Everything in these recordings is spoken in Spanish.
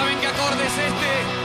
¿Saben qué acorde es este?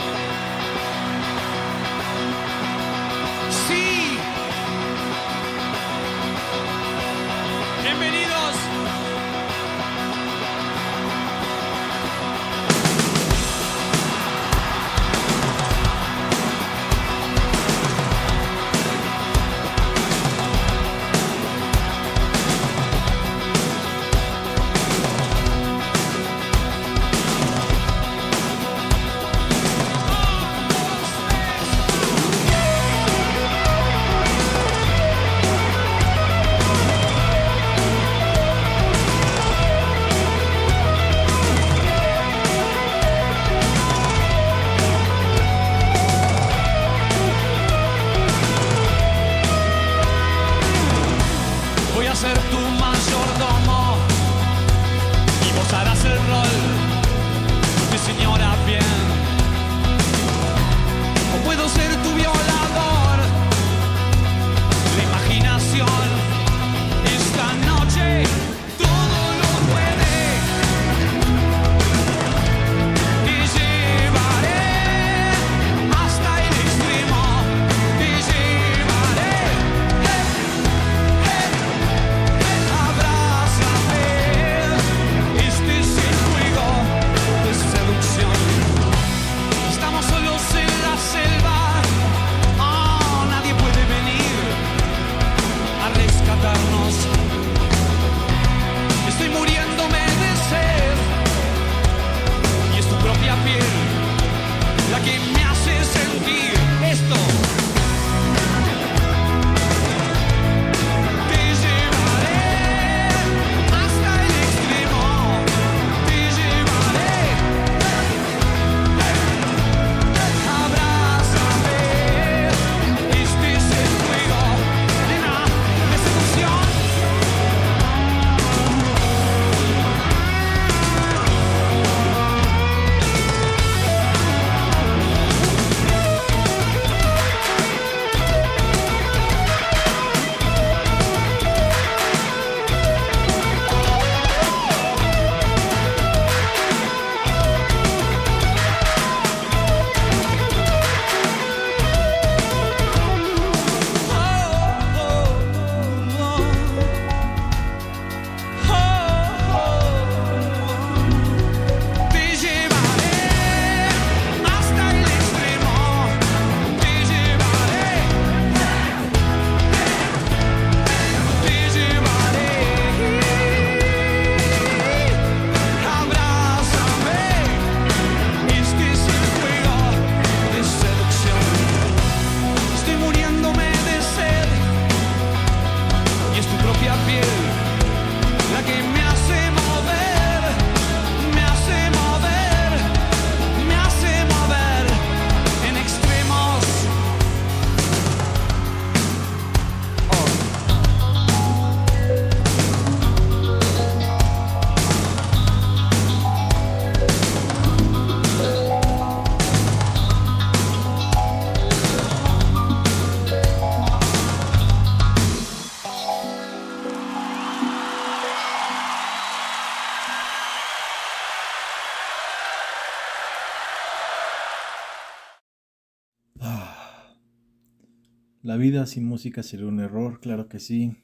La vida sin música sería un error, claro que sí,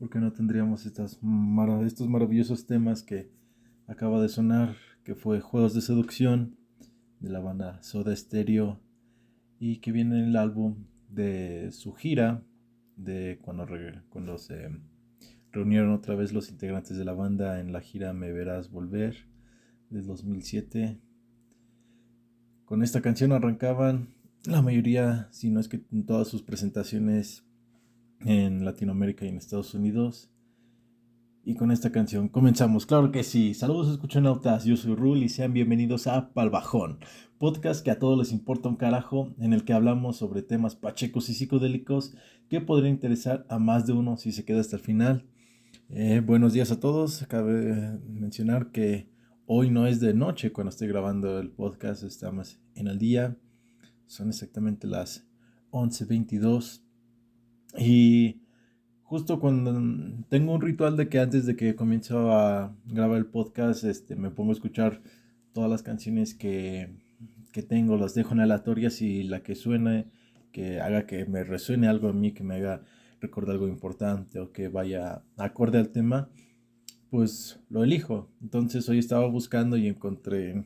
porque no tendríamos estos maravillosos temas que acaba de sonar, que fue Juegos de Seducción de la banda Soda Stereo y que viene en el álbum de su gira de cuando se reunieron otra vez los integrantes de la banda en la gira Me Verás Volver del 2007. Con esta canción arrancaban la mayoría, si no es que en todas sus presentaciones en Latinoamérica y en Estados Unidos. Y con esta canción comenzamos, claro que sí. Saludos, escuchonautas. Yo soy Rul y sean bienvenidos a Palbajón, podcast que a todos les importa un carajo, en el que hablamos sobre temas pachecos y psicodélicos que podrían interesar a más de uno si se queda hasta el final. Eh, buenos días a todos. Cabe mencionar que hoy no es de noche cuando estoy grabando el podcast, estamos en el día. Son exactamente las 11:22. Y justo cuando tengo un ritual de que antes de que comienzo a grabar el podcast, este, me pongo a escuchar todas las canciones que, que tengo, las dejo en aleatorias y la que suene, que haga que me resuene algo a mí, que me haga recordar algo importante o que vaya acorde al tema, pues lo elijo. Entonces hoy estaba buscando y encontré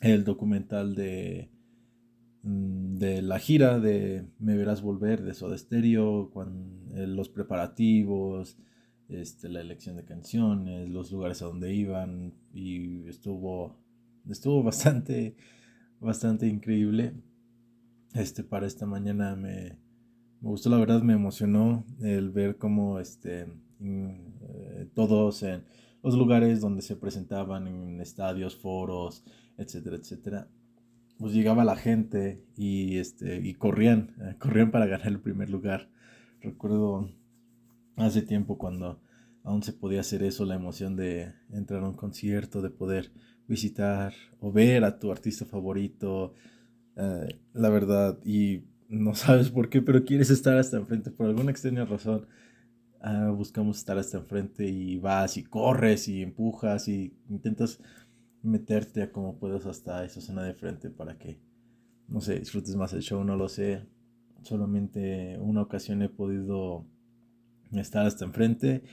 el documental de de la gira de Me Verás Volver de Soda Stereo, eh, los preparativos, este, la elección de canciones, los lugares a donde iban y estuvo, estuvo bastante, bastante increíble. Este, para esta mañana me, me gustó, la verdad me emocionó el ver cómo este, eh, todos en los lugares donde se presentaban en estadios, foros, etcétera, etcétera, pues llegaba la gente y, este, y corrían, eh, corrían para ganar el primer lugar. Recuerdo hace tiempo cuando aún se podía hacer eso, la emoción de entrar a un concierto, de poder visitar o ver a tu artista favorito, eh, la verdad, y no sabes por qué, pero quieres estar hasta enfrente, por alguna extraña razón. Ah, buscamos estar hasta enfrente y vas y corres y empujas y intentas meterte a como puedas hasta esa zona de frente para que, no sé, disfrutes más el show, no lo sé. Solamente una ocasión he podido estar hasta enfrente.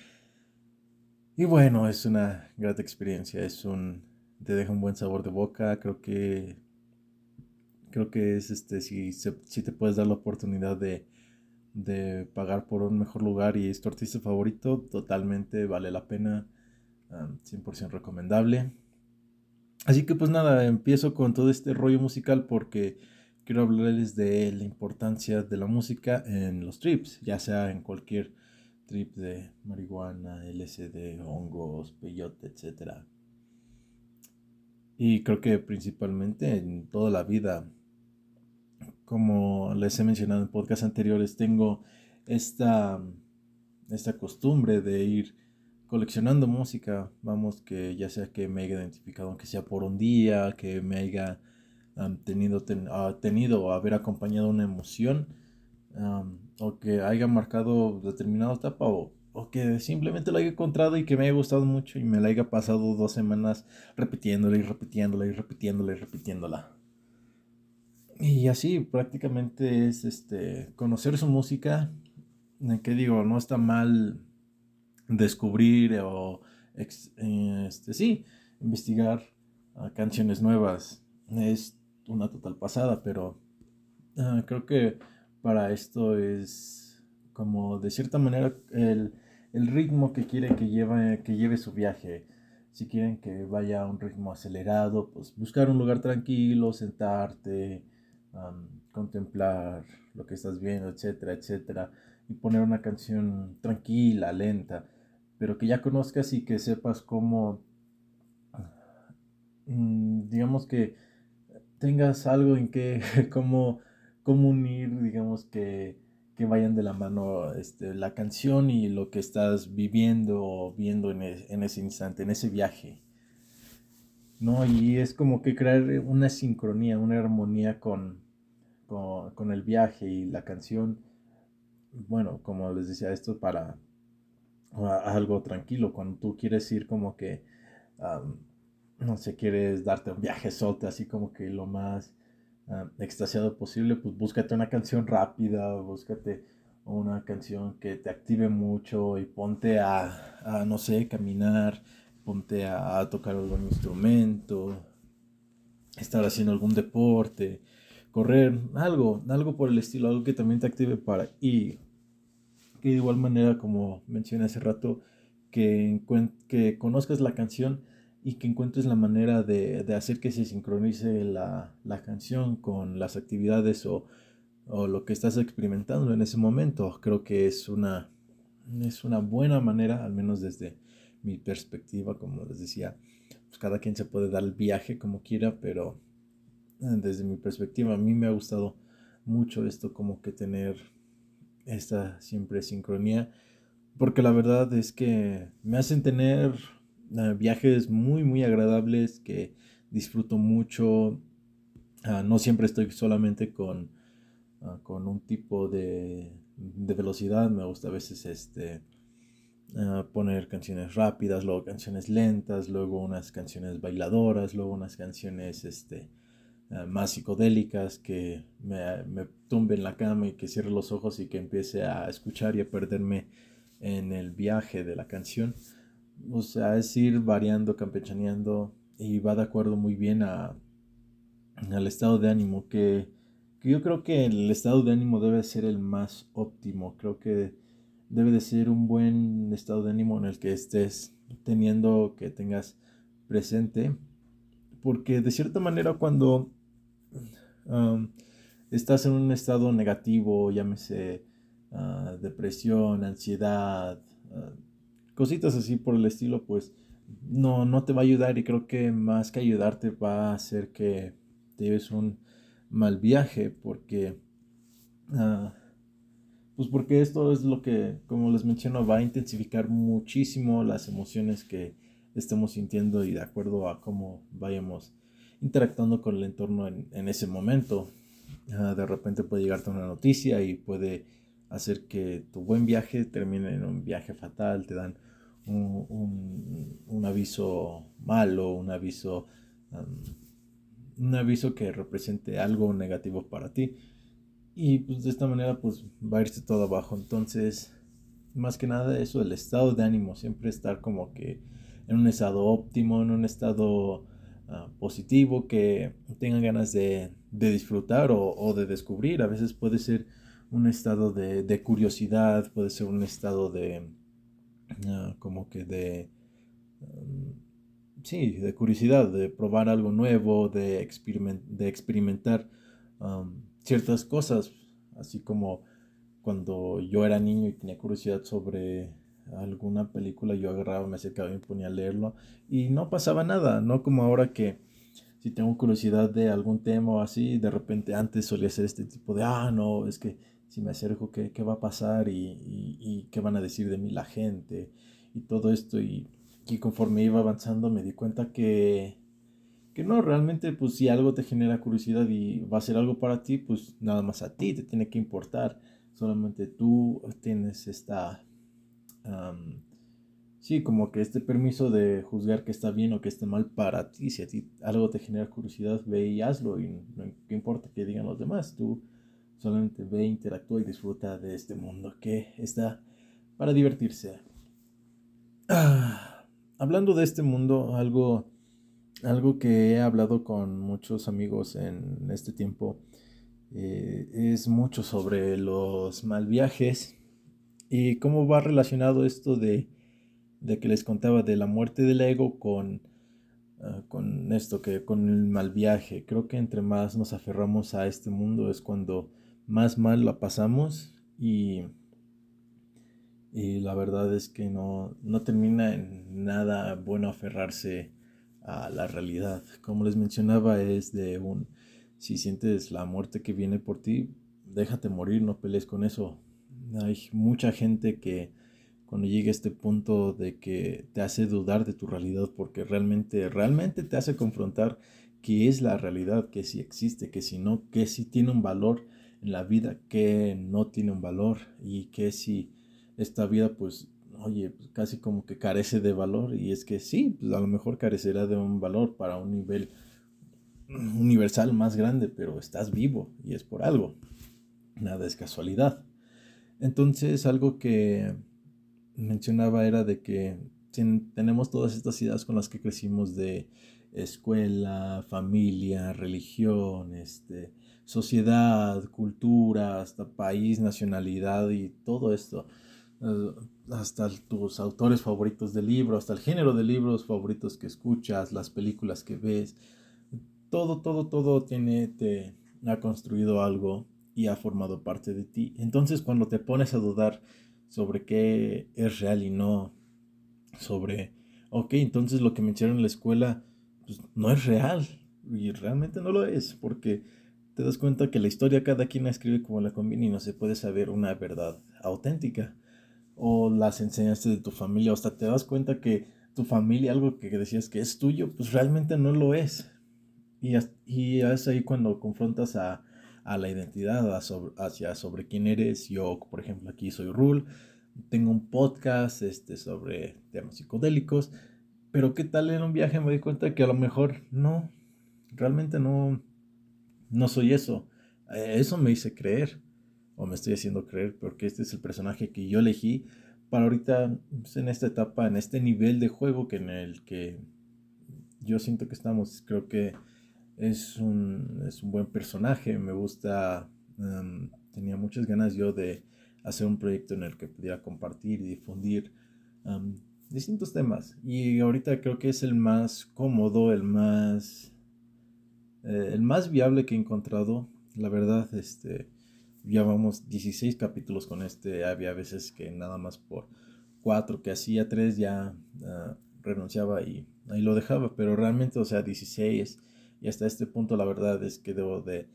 Y bueno, es una grata experiencia, es un te deja un buen sabor de boca, creo que creo que es este si, si te puedes dar la oportunidad de, de pagar por un mejor lugar y es tu artista favorito, totalmente vale la pena, 100% recomendable. Así que pues nada, empiezo con todo este rollo musical porque quiero hablarles de la importancia de la música en los trips, ya sea en cualquier trip de marihuana, LSD, hongos, peyote, etc. Y creo que principalmente en toda la vida, como les he mencionado en podcasts anteriores, tengo esta, esta costumbre de ir coleccionando música, vamos, que ya sea que me haya identificado, aunque sea por un día, que me haya tenido, ah, tenido o haber acompañado una emoción, o que haya marcado determinada etapa, o, o, que simplemente la haya encontrado y que me haya gustado mucho y me la haya pasado dos semanas repitiéndola y repitiéndola y repitiéndola y repitiéndola. Y así prácticamente es este conocer su música, que digo, no está mal descubrir o, este, sí, investigar ah, canciones nuevas. Es una total pasada, pero ah, creo que para esto es como de cierta manera el, ritmo que quiere que lleve, que lleve su viaje. Si quieren que vaya a un ritmo acelerado, pues buscar un lugar tranquilo, sentarte, contemplar lo que estás viendo, etcétera, etcétera, y poner una canción tranquila, lenta pero que ya conozcas y que sepas cómo, mm, digamos que tengas algo en que, cómo, cómo unir, digamos que, que vayan de la mano este, la canción y lo que estás viviendo o viendo en, en ese instante, en ese viaje. ¿no? Y es como que crear una sincronía, una armonía con, con, el viaje y la canción. Bueno, como les decía, esto para, algo tranquilo. Cuando tú quieres ir como que, no sé, quieres darte un viaje solte, así como que lo más extasiado posible, pues búscate una canción rápida, búscate una canción que te active mucho y ponte a, no sé, caminar, ponte a, tocar algún instrumento, estar haciendo algún deporte, correr, algo, algo por el estilo, algo que también te active para ir que de igual manera, como mencioné hace rato, que, que conozcas la canción y que encuentres la manera de, de hacer que se sincronice la, la, canción con las actividades o, o lo que estás experimentando en ese momento. Creo que es una, es una buena manera, al menos desde mi perspectiva, como les decía, pues cada quien se puede dar el viaje como quiera, pero desde mi perspectiva a mí me ha gustado mucho esto como que tener esta siempre sincronía, porque la verdad es que me hacen tener eh, viajes muy, muy agradables que disfruto mucho. Ah, no siempre estoy solamente con, ah, con un tipo de, de, velocidad, me gusta a veces este, ah, poner canciones rápidas, luego canciones lentas, luego unas canciones bailadoras, luego unas canciones este, más psicodélicas que me, me tumbe en la cama y que cierre los ojos y que empiece a escuchar y a perderme en el viaje de la canción. O sea, es ir variando, campechaneando y va de acuerdo muy bien a, al estado de ánimo que, que, yo creo que el estado de ánimo debe ser el más óptimo. Creo que debe de ser un buen estado de ánimo en el que estés teniendo, que tengas presente. Porque de cierta manera cuando estás en un estado negativo, llámese uh, depresión, ansiedad, uh, cositas así por el estilo, pues no, no te va a ayudar y creo que más que ayudarte va a hacer que te lleves un mal viaje porque, uh, pues porque esto es lo que, como les menciono, va a intensificar muchísimo las emociones que estemos sintiendo y de acuerdo a cómo vayamos interactuando con el entorno en, ese momento. De repente puede llegarte una noticia y puede hacer que tu buen viaje termine en un viaje fatal, te dan un, aviso malo, un aviso, un aviso que represente algo negativo para ti. Y pues de esta manera pues va a irse todo abajo. Entonces, más que nada eso, el estado de ánimo, siempre estar como que en un estado óptimo, en un estado ah, positivo, que tengan ganas de, disfrutar o, de descubrir. A veces puede ser un estado de curiosidad, puede ser un estado de, Ah, como que de, mm, sí, de curiosidad, de probar algo nuevo, de, de experimentar ciertas cosas, así como cuando yo era niño y tenía curiosidad sobre alguna película, yo agarraba, me acercaba y me ponía a leerlo y no pasaba nada, no como ahora que si tengo curiosidad de algún tema o así, de repente antes solía ser este tipo de, ah, no, es que si me acerco, ¿qué, qué va a pasar? Y, y, qué van a decir de mí la gente? Y todo esto. Y, y conforme iba avanzando me di cuenta que, que no, realmente pues si algo te genera curiosidad y va a ser algo para ti, pues nada más a ti te tiene que importar. Solamente tú tienes esta... sí, como que este permiso de juzgar que está bien o que está mal para ti. Si a ti algo te genera curiosidad, ve y hazlo y no, no importa que digan los demás. Tú Solamente ve, interactúa y disfruta de este mundo que está para divertirse. Ah, hablando de este mundo, algo, algo que he hablado con muchos amigos en este tiempo eh, es mucho sobre los mal viajes y cómo va relacionado esto de, de que les contaba de la muerte del ego con, ah, con esto, que con el mal viaje. Creo que entre más nos aferramos a este mundo es cuando más mal la pasamos y, y la verdad es que no, no termina en nada bueno aferrarse a la realidad. Como les mencionaba, es de un, si sientes la muerte que viene por ti, déjate morir, no pelees con eso. Hay mucha gente que cuando llega a este punto de que te hace dudar de tu realidad porque realmente, realmente te hace confrontar qué es la realidad, que si existe, que si no, que si tiene un valor en la vida que no tiene un valor y que si esta vida pues oye pues, casi como que carece de valor y es que sí pues a lo mejor carecerá de un valor para un nivel universal más grande pero estás vivo y es por algo nada es casualidad entonces algo que mencionaba era de que tenemos todas estas ideas con las que crecimos de escuela, familia, religión, este, sociedad, cultura, hasta país, nacionalidad y todo esto. eh, hasta tus autores favoritos de libro, hasta el género de libros favoritos que escuchas, las películas que ves, todo, todo, todo tiene, te ha construido algo y ha formado parte de ti. Entonces cuando te pones a dudar sobre qué es real y no, sobre, ok, entonces lo que me echaron en la escuela pues, no es real y realmente no lo es, porque te das cuenta que la historia cada quien la escribe como la conviene y no se puede saber una verdad auténtica o las enseñanzas de tu familia, o hasta te das cuenta que tu familia, algo que decías que es tuyo, pues realmente no lo es. Y, y es ahí cuando confrontas a, a la identidad, hacia sobre quién eres. Yo, por ejemplo, aquí soy Rule, tengo un podcast este, sobre temas psicodélicos, pero ¿qué tal en un viaje me di cuenta que a lo mejor no, realmente no, no soy eso. Eh, eso me hice creer, o me estoy haciendo creer, porque este es el personaje que yo elegí para ahorita, pues, en esta etapa, en este nivel de juego que en el que yo siento que estamos, creo que es un, es un buen personaje, me gusta, em, tenía muchas ganas yo de hacer un proyecto en el que pudiera compartir y difundir em, distintos temas. Y ahorita creo que es el más cómodo, el más, eh, el más viable que he encontrado. La verdad, este, ya vamos 16 capítulos con este. Había veces que nada más por cuatro que hacía tres ya ah, renunciaba y ahí lo dejaba. Pero realmente, o sea, 16 y hasta este punto la verdad es que debo de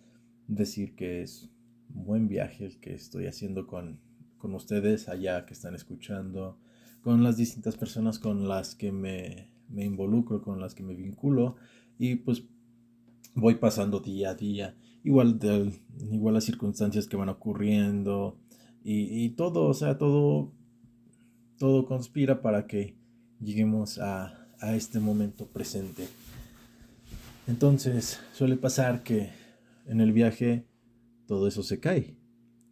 decir que es un buen viaje el que estoy haciendo con, con ustedes allá que están escuchando, con las distintas personas con las que me, me involucro, con las que me vinculo y pues voy pasando día a día, igual, igual las circunstancias que van ocurriendo y, y, todo, o sea, todo, todo conspira para que lleguemos a, a este momento presente. Entonces suele pasar que en el viaje todo eso se cae,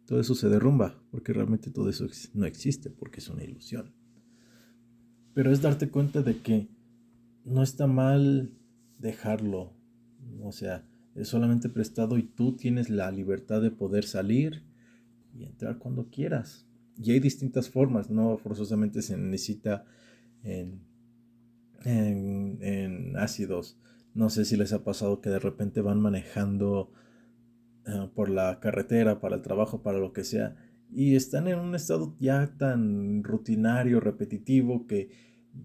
todo eso se derrumba, porque realmente todo eso no existe, porque es una ilusión. Pero es darte cuenta de que no está mal dejarlo, o sea, es solamente prestado y tú tienes la libertad de poder salir y entrar cuando quieras. Y hay distintas formas, no forzosamente se necesita en, en, ácidos no sé si les ha pasado que de repente van manejando eh, por la carretera, para el trabajo, para lo que sea, y están en un estado ya tan rutinario, repetitivo, que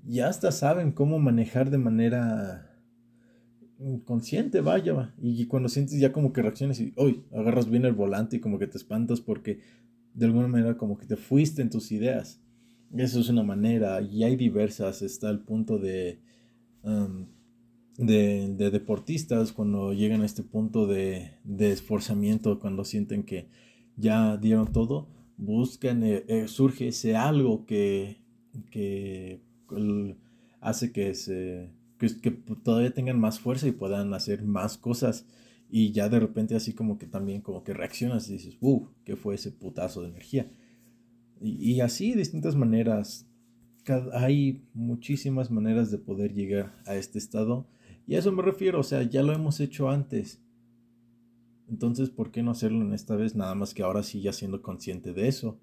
ya hasta saben cómo manejar de manera consciente, vaya, y cuando sientes ya como que reacciones y hoy agarras bien el volante y como que te espantas porque de alguna manera como que te fuiste en tus ideas. Eso es una manera, y hay diversas, está el punto de de, deportistas cuando llegan a este punto de, esforzamiento, cuando sienten que ya dieron todo, buscan, eh, eh, surge ese algo que, que hace que, se, que, todavía tengan más fuerza y puedan hacer más cosas. Y ya de repente así como que también como que reaccionas y dices, ¡uh! ¿Qué fue ese putazo de energía? Y, y así, de distintas maneras. hay muchísimas maneras de poder llegar a este estado y a eso me refiero, o sea, ya lo hemos hecho antes. Entonces, ¿por qué no hacerlo en esta vez? Nada más que ahora sí ya siendo consciente de eso.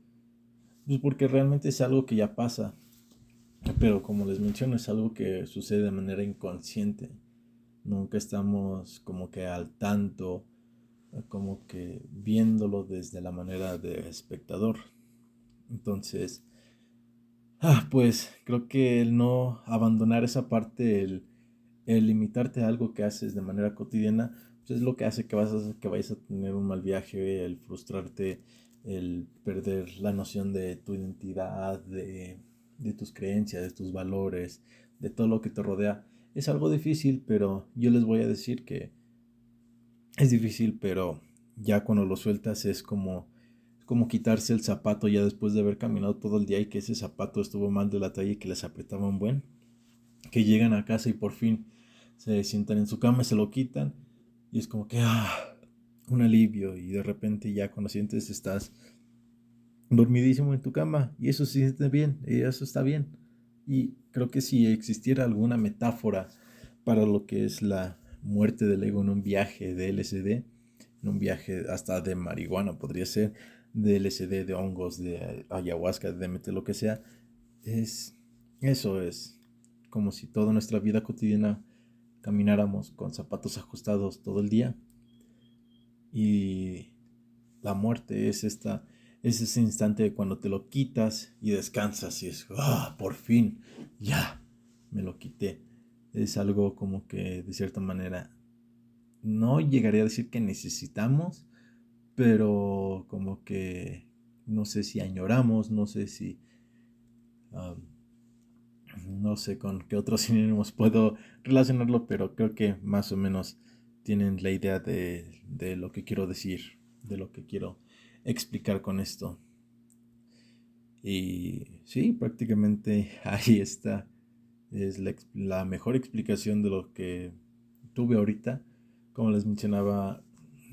Pues porque realmente es algo que ya pasa. Pero como les menciono, es algo que sucede de manera inconsciente. Nunca estamos como que al tanto, como que viéndolo desde la manera de espectador. Entonces, ah, pues creo que el no abandonar esa parte, el el limitarte a algo que haces de manera cotidiana, pues es lo que hace que, vas a, que vayas a tener un mal viaje, el frustrarte, el perder la noción de tu identidad, de, de tus creencias, de tus valores, de todo lo que te rodea. Es algo difícil, pero yo les voy a decir que es difícil, pero ya cuando lo sueltas es como, como quitarse el zapato ya después de haber caminado todo el día y que ese zapato estuvo mal de la talla y que les apretaba un buen. Que llegan a casa y por fin se sientan en su cama, se lo quitan y es como que, ah, un alivio y de repente ya cuando sientes estás dormidísimo en tu cama y eso se siente bien y eso está bien. Y creo que si existiera alguna metáfora para lo que es la muerte del ego en un viaje de LSD, en un viaje hasta de marihuana podría ser, de LSD, de hongos, de ayahuasca, de DMT, lo que sea, es eso es como si toda nuestra vida cotidiana camináramos con zapatos ajustados todo el día. Y la muerte es esta es ese instante cuando te lo quitas y descansas y es ah por fin ya me lo quité es algo como que de cierta manera no llegaría a decir que necesitamos pero como que no sé si añoramos no sé si no sé con qué otros sinónimos puedo relacionarlo, pero creo que más o menos tienen la idea de, de lo que quiero decir, de lo que quiero explicar con esto. Y sí, prácticamente ahí está. Es la, mejor explicación de lo que tuve ahorita. Como les mencionaba,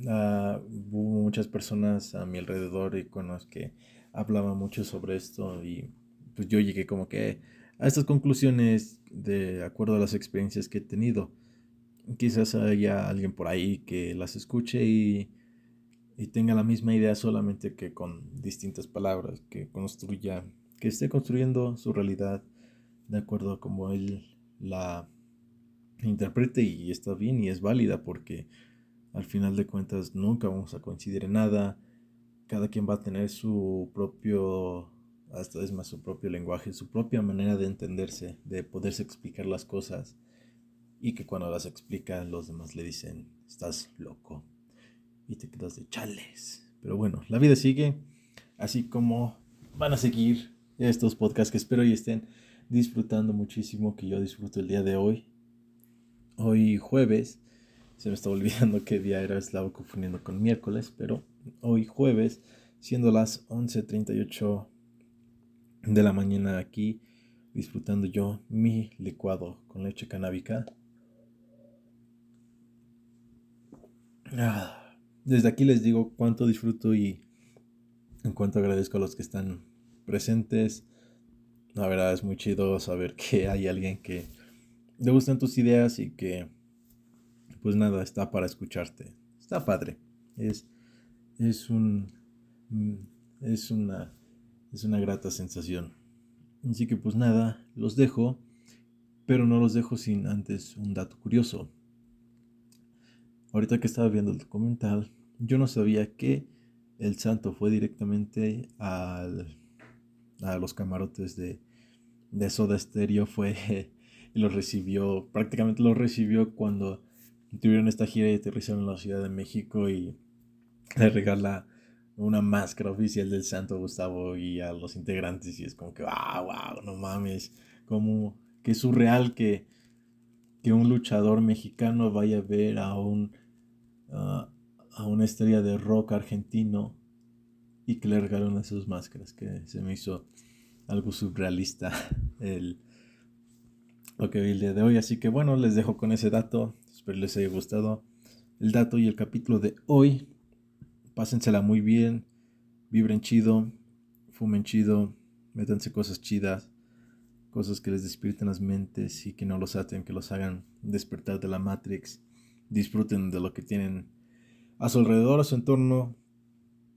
uh, hubo muchas personas a mi alrededor y con las que hablaba mucho sobre esto y pues yo llegué como que a estas conclusiones de acuerdo a las experiencias que he tenido. Quizás haya alguien por ahí que las escuche y, y tenga la misma idea solamente que con distintas palabras, que construya, que esté construyendo su realidad de acuerdo a como él la interprete y está bien y es válida porque al final de cuentas nunca vamos a coincidir en nada, cada quien va a tener su propio hasta es más su propio lenguaje, su propia manera de entenderse, de poderse explicar las cosas y que cuando las explica los demás le dicen, estás loco y te quedas de chales. Pero bueno, la vida sigue, así como van a seguir estos podcasts que espero y estén disfrutando muchísimo, que yo disfruto el día de hoy. Hoy jueves, se me está olvidando qué día era, estaba confundiendo con miércoles, pero hoy jueves, siendo las 11.38 de la mañana aquí disfrutando yo mi licuado con leche canábica. Ah, desde aquí les digo cuánto disfruto y en cuánto agradezco a los que están presentes. La verdad es muy chido saber que hay alguien que le gustan tus ideas y que pues nada, está para escucharte. Está padre. Es, es un mm, es una es una grata sensación. Así que pues nada, los dejo, pero no los dejo sin antes un dato curioso. Ahorita que estaba viendo el documental, yo no sabía que el santo fue directamente al, a los camarotes de, de Soda Stereo, fue y los recibió, prácticamente los recibió cuando tuvieron esta gira y aterrizaron en la Ciudad de México y le regala una máscara oficial del Santo Gustavo y a los integrantes y es como que, wow, ah, wow, no mames, como que surreal que, que un luchador mexicano vaya a ver a un a una estrella de rock argentino y que le regalaron esas máscaras, que se me hizo algo surrealista el, lo que vi el día de hoy. Así que bueno, les dejo con ese dato. Espero les haya gustado el dato y el capítulo de hoy pásensela muy bien, vibren chido, fumen chido, métanse cosas chidas, cosas que les despierten las mentes y que no los aten, que los hagan despertar de la Matrix, disfruten de lo que tienen a su alrededor, a su entorno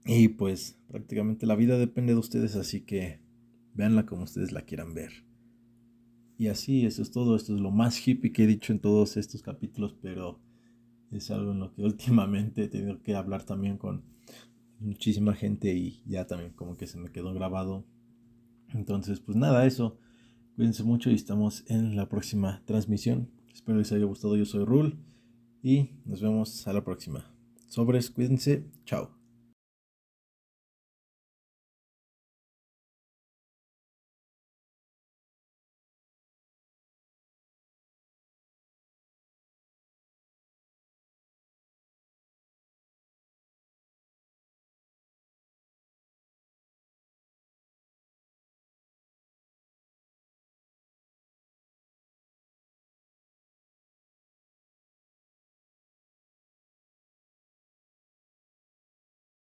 y pues prácticamente la vida depende de ustedes, así que véanla como ustedes la quieran ver. Y así, eso es todo, esto es lo más hippie que he dicho en todos estos capítulos, pero es algo en lo que últimamente he tenido que hablar también con muchísima gente y ya también como que se me quedó grabado. Entonces, pues nada, eso. Cuídense mucho y estamos en la próxima transmisión. Espero les haya gustado. Yo soy Rul y nos vemos a la próxima. Sobres, cuídense. Chao.